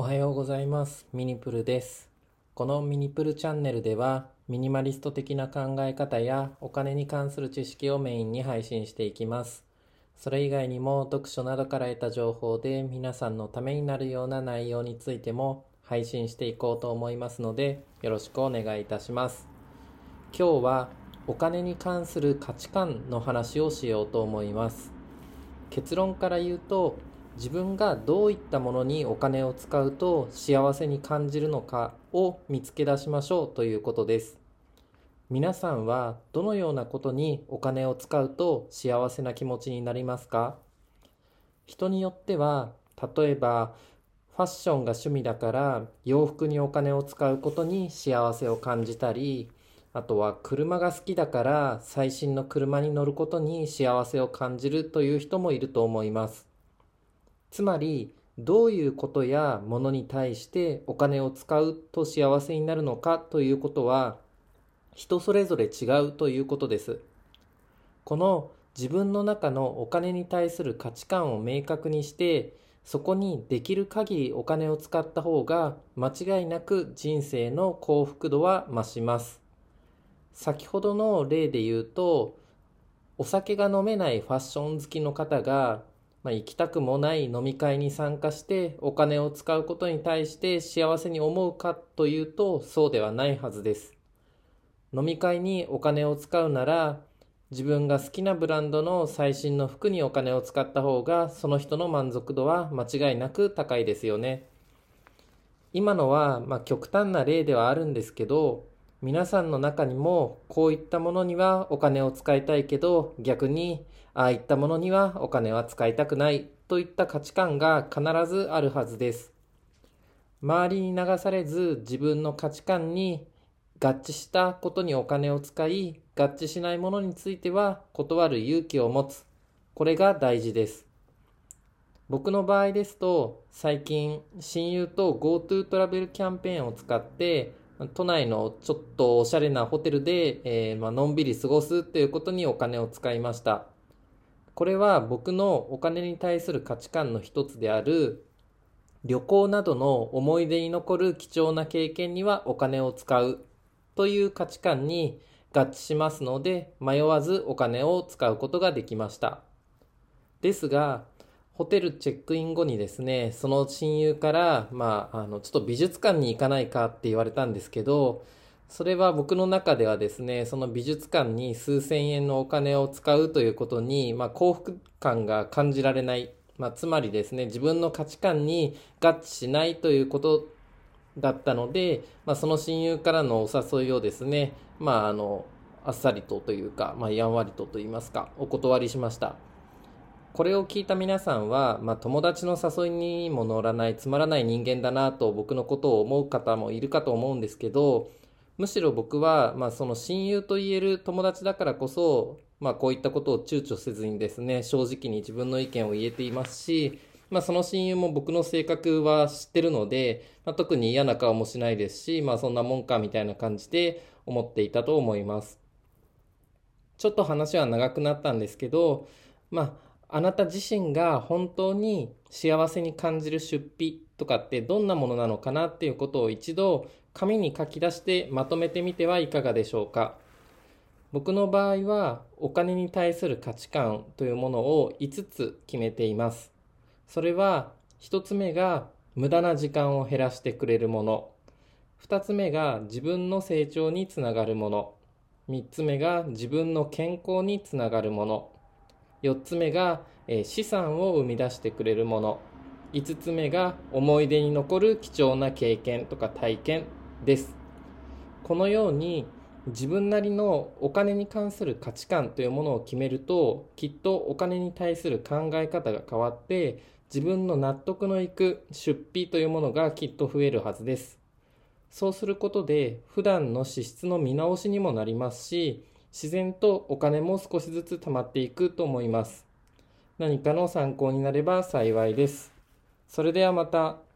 おはようございます。ミニプルです。このミニプルチャンネルでは、ミニマリスト的な考え方やお金に関する知識をメインに配信していきます。それ以外にも読書などから得た情報で皆さんのためになるような内容についても配信していこうと思いますので、よろしくお願いいたします。今日はお金に関する価値観の話をしようと思います。結論から言うと、自分がどういったものにお金を使うと幸せに感じるのかを見つけ出しましょうということです。皆さんはどのようなことにお金を使うと幸せな気持ちになりますか？人によっては例えばファッションが趣味だから洋服にお金を使うことに幸せを感じたりあとは車が好きだから最新の車に乗ることに幸せを感じるという人もいると思います。つまりどういうことやものに対してお金を使うと幸せになるのかということは人それぞれ違うということです。この自分の中のお金に対する価値観を明確にしてそこにできる限りお金を使った方が間違いなく人生の幸福度は増します。先ほどの例で言うとお酒が飲めないファッション好きの方がまあ、行きたくもない飲み会に参加してお金を使うことに対して幸せに思うかというとそうではないはずです。飲み会にお金を使うなら自分が好きなブランドの最新の服にお金を使った方がその人の満足度は間違いなく高いですよね。今のはまあ極端な例ではあるんですけど皆さんの中にもこういったものにはお金を使いたいけど逆にああいったものにはお金は使いたくないといった価値観が必ずあるはずです。周りに流されず自分の価値観に合致したことにお金を使い合致しないものについては断る勇気を持つ。これが大事です。僕の場合ですと最近親友と GoTo トラベルキャンペーンを使って都内のちょっとおしゃれなホテルで、えー、まあのんびり過ごすということにお金を使いました。これは僕のお金に対する価値観の一つである旅行などの思い出に残る貴重な経験にはお金を使うという価値観に合致しますので迷わずお金を使うことができました。ですがホテルチェックイン後にですねその親友からまああのちょっと美術館に行かないかって言われたんですけどそれは僕の中ではですね、その美術館に数千円のお金を使うということに、まあ、幸福感が感じられない。まあ、つまりですね、自分の価値観に合致しないということだったので、まあ、その親友からのお誘いをですね、まあ、あの、あっさりとというか、まあ、やんわりとと言いますか、お断りしました。これを聞いた皆さんは、まあ、友達の誘いにも乗らない、つまらない人間だなと僕のことを思う方もいるかと思うんですけど、むしろ僕は、まあ、その親友と言える友達だからこそ、まあ、こういったことを躊躇せずにですね正直に自分の意見を言えていますし、まあ、その親友も僕の性格は知ってるので、まあ、特に嫌な顔もしないですし、まあ、そんなもんかみたいな感じで思っていたと思います。ちょっと話は長くなったんですけど、まあ、あなた自身が本当に幸せに感じる出費とかってどんなものなのかなっていうことを一度紙に書き出してまとめてみてはいかがでしょうか。僕の場合はお金に対する価値観というものを5つ決めています。それは1つ目が無駄な時間を減らしてくれるもの。2つ目が自分の成長につながるもの。3つ目が自分の健康につながるもの。4つ目が資産を生み出してくれるもの。5つ目が思い出に残る貴重な経験とか体験です。このように自分なりのお金に関する価値観というものを決めるときっとお金に対する考え方が変わって自分の納得のいく出費というものがきっと増えるはずです。そうすることで普段の支出の見直しにもなりますし自然とお金も少しずつ貯まっていくと思います何かの参考になれば幸いですそれではまた。